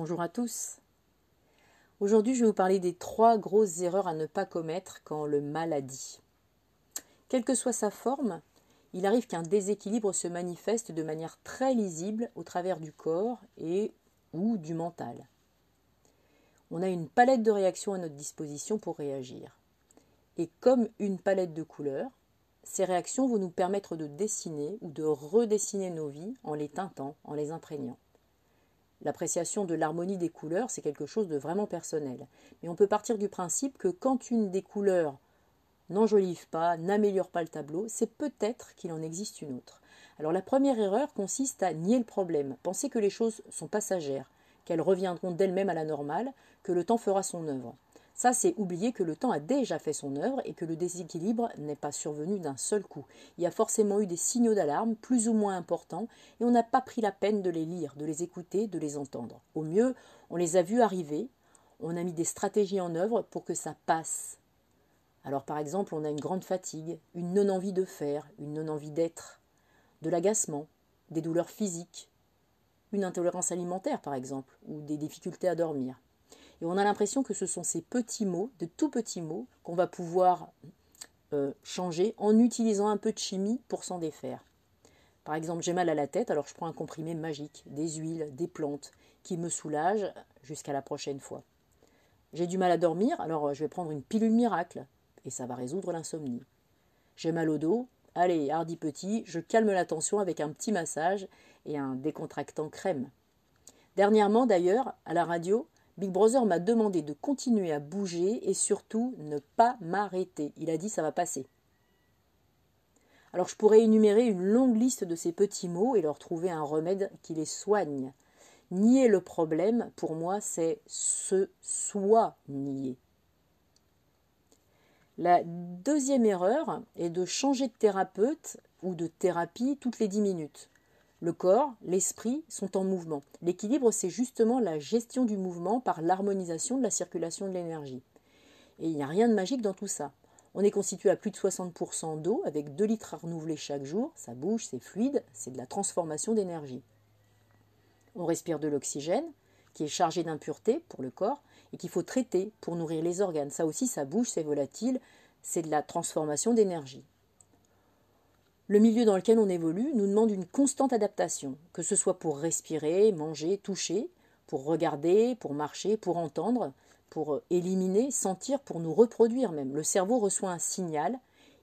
Bonjour à tous. Aujourd'hui, je vais vous parler des trois grosses erreurs à ne pas commettre quand le mal a dit. Quelle que soit sa forme, il arrive qu'un déséquilibre se manifeste de manière très lisible au travers du corps et ou du mental. On a une palette de réactions à notre disposition pour réagir. Et comme une palette de couleurs, ces réactions vont nous permettre de dessiner ou de redessiner nos vies en les teintant, en les imprégnant. L'appréciation de l'harmonie des couleurs, c'est quelque chose de vraiment personnel. Mais on peut partir du principe que quand une des couleurs n'enjolive pas, n'améliore pas le tableau, c'est peut-être qu'il en existe une autre. Alors la première erreur consiste à nier le problème, penser que les choses sont passagères, qu'elles reviendront d'elles-mêmes à la normale, que le temps fera son œuvre. Ça, c'est oublier que le temps a déjà fait son œuvre et que le déséquilibre n'est pas survenu d'un seul coup. Il y a forcément eu des signaux d'alarme, plus ou moins importants, et on n'a pas pris la peine de les lire, de les écouter, de les entendre. Au mieux, on les a vus arriver, on a mis des stratégies en œuvre pour que ça passe. Alors par exemple, on a une grande fatigue, une non-envie de faire, une non-envie d'être, de l'agacement, des douleurs physiques, une intolérance alimentaire par exemple, ou des difficultés à dormir. Et on a l'impression que ce sont ces petits mots, de tout petits mots, qu'on va pouvoir euh, changer en utilisant un peu de chimie pour s'en défaire. Par exemple, j'ai mal à la tête, alors je prends un comprimé magique, des huiles, des plantes, qui me soulagent jusqu'à la prochaine fois. J'ai du mal à dormir, alors je vais prendre une pilule miracle, et ça va résoudre l'insomnie. J'ai mal au dos, allez, hardi petit, je calme la tension avec un petit massage et un décontractant crème. Dernièrement, d'ailleurs, à la radio, Big Brother m'a demandé de continuer à bouger et surtout ne pas m'arrêter. Il a dit ça va passer. Alors je pourrais énumérer une longue liste de ces petits mots et leur trouver un remède qui les soigne. Nier le problème, pour moi, c'est se soigner. La deuxième erreur est de changer de thérapeute ou de thérapie toutes les dix minutes. Le corps, l'esprit sont en mouvement. L'équilibre, c'est justement la gestion du mouvement par l'harmonisation de la circulation de l'énergie. Et il n'y a rien de magique dans tout ça. On est constitué à plus de 60% d'eau, avec 2 litres à renouveler chaque jour. Ça bouge, c'est fluide, c'est de la transformation d'énergie. On respire de l'oxygène, qui est chargé d'impuretés pour le corps, et qu'il faut traiter pour nourrir les organes. Ça aussi, ça bouge, c'est volatile, c'est de la transformation d'énergie. Le milieu dans lequel on évolue nous demande une constante adaptation, que ce soit pour respirer, manger, toucher, pour regarder, pour marcher, pour entendre, pour euh, éliminer, sentir, pour nous reproduire même. Le cerveau reçoit un signal,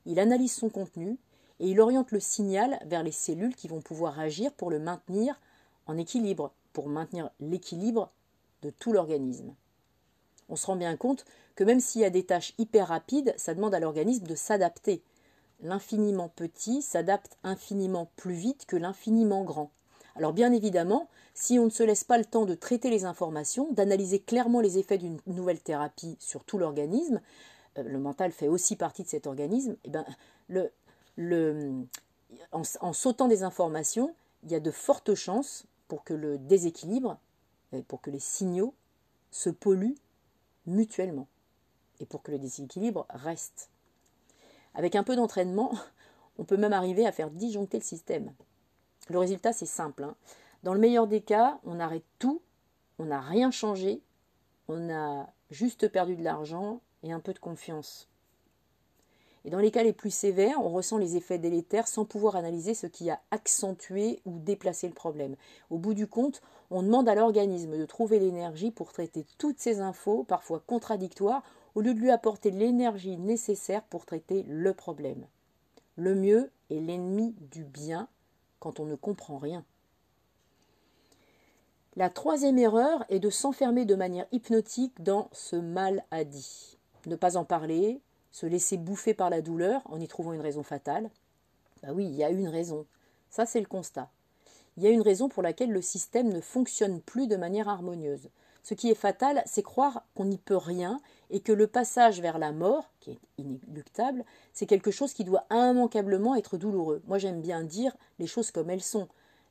il analyse son contenu et il oriente le signal vers les cellules qui vont pouvoir agir pour le maintenir en équilibre, pour maintenir l'équilibre de tout l'organisme. On se rend bien compte que même s'il y a des tâches hyper rapides, ça demande à l'organisme de s'adapter l'infiniment petit s'adapte infiniment plus vite que l'infiniment grand. Alors bien évidemment, si on ne se laisse pas le temps de traiter les informations, d'analyser clairement les effets d'une nouvelle thérapie sur tout l'organisme, euh, le mental fait aussi partie de cet organisme, et eh ben, en, sautant des informations, il y a de fortes chances pour que le déséquilibre, pour que les signaux se polluent mutuellement et pour que le déséquilibre reste. Avec un peu d'entraînement, on peut même arriver à faire disjoncter le système. Le résultat, c'est simple. Hein. Dans le meilleur des cas, on arrête tout, on n'a rien changé, on a juste perdu de l'argent et un peu de confiance. Et dans les cas les plus sévères, on ressent les effets délétères sans pouvoir analyser ce qui a accentué ou déplacé le problème. Au bout du compte, on demande à l'organisme de trouver l'énergie pour traiter toutes ces infos, parfois contradictoires, au lieu de lui apporter l'énergie nécessaire pour traiter le problème. Le mieux est l'ennemi du bien quand on ne comprend rien. La troisième erreur est de s'enfermer de manière hypnotique dans ce mal à dit. Ne pas en parler, se laisser bouffer par la douleur en y trouvant une raison fatale. Bah oui, il y a une raison. Ça, c'est le constat. Il y a une raison pour laquelle le système ne fonctionne plus de manière harmonieuse. Ce qui est fatal, c'est croire qu'on n'y peut rien et que le passage vers la mort, qui est inéluctable, c'est quelque chose qui doit immanquablement être douloureux. Moi j'aime bien dire les choses comme elles sont.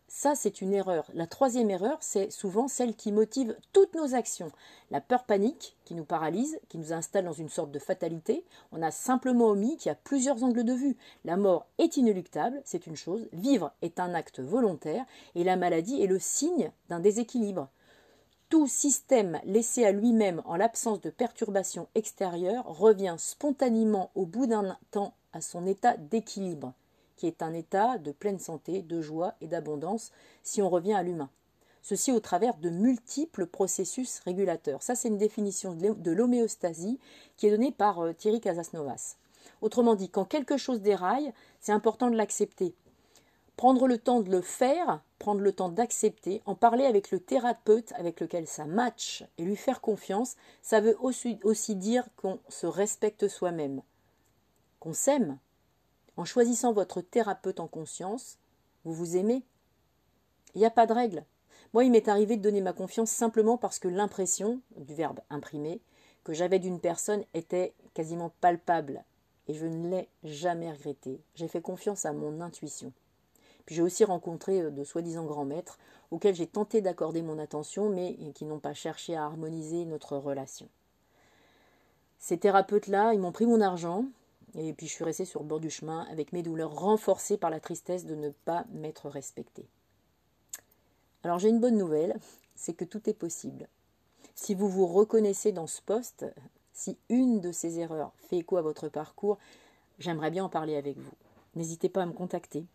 Ça, c'est une erreur. La troisième erreur, c'est souvent celle qui motive toutes nos actions. La peur panique, qui nous paralyse, qui nous installe dans une sorte de fatalité. On a simplement omis qu'il y a plusieurs angles de vue. La mort est inéluctable, c'est une chose. Vivre est un acte volontaire. Et la maladie est le signe d'un déséquilibre Tout système laissé à lui-même en l'absence de perturbations extérieures revient spontanément au bout d'un temps à son état d'équilibre, qui est un état de pleine santé, de joie et d'abondance si on revient à l'humain. Ceci au travers de multiples processus régulateurs. Ça, c'est une définition de l'homéostasie qui est donnée par euh, Thierry Casasnovas. Autrement dit, quand quelque chose déraille, c'est important de l'accepter. Prendre le temps de le faire, prendre le temps d'accepter, en parler avec le thérapeute avec lequel ça match et lui faire confiance, ça veut aussi, dire qu'on se respecte soi-même, qu'on s'aime. En choisissant votre thérapeute en conscience, vous vous aimez. Il n'y a pas de règle. Moi, il m'est arrivé de donner ma confiance simplement parce que l'impression, du verbe imprimer, que j'avais d'une personne était quasiment palpable. Et je ne l'ai jamais regretté. J'ai fait confiance à mon intuition. Puis j'ai aussi rencontré euh, de soi-disant grands maîtres auxquels j'ai tenté d'accorder mon attention, mais qui n'ont pas cherché à harmoniser notre relation. Ces thérapeutes-là, ils m'ont pris mon argent, et puis je suis restée sur le bord du chemin avec mes douleurs renforcées par la tristesse de ne pas m'être respectée. Alors j'ai une bonne nouvelle, c'est que tout est possible. Si vous vous reconnaissez dans ce poste, si une de ces erreurs fait écho à votre parcours, j'aimerais bien en parler avec vous. N'hésitez pas à me contacter.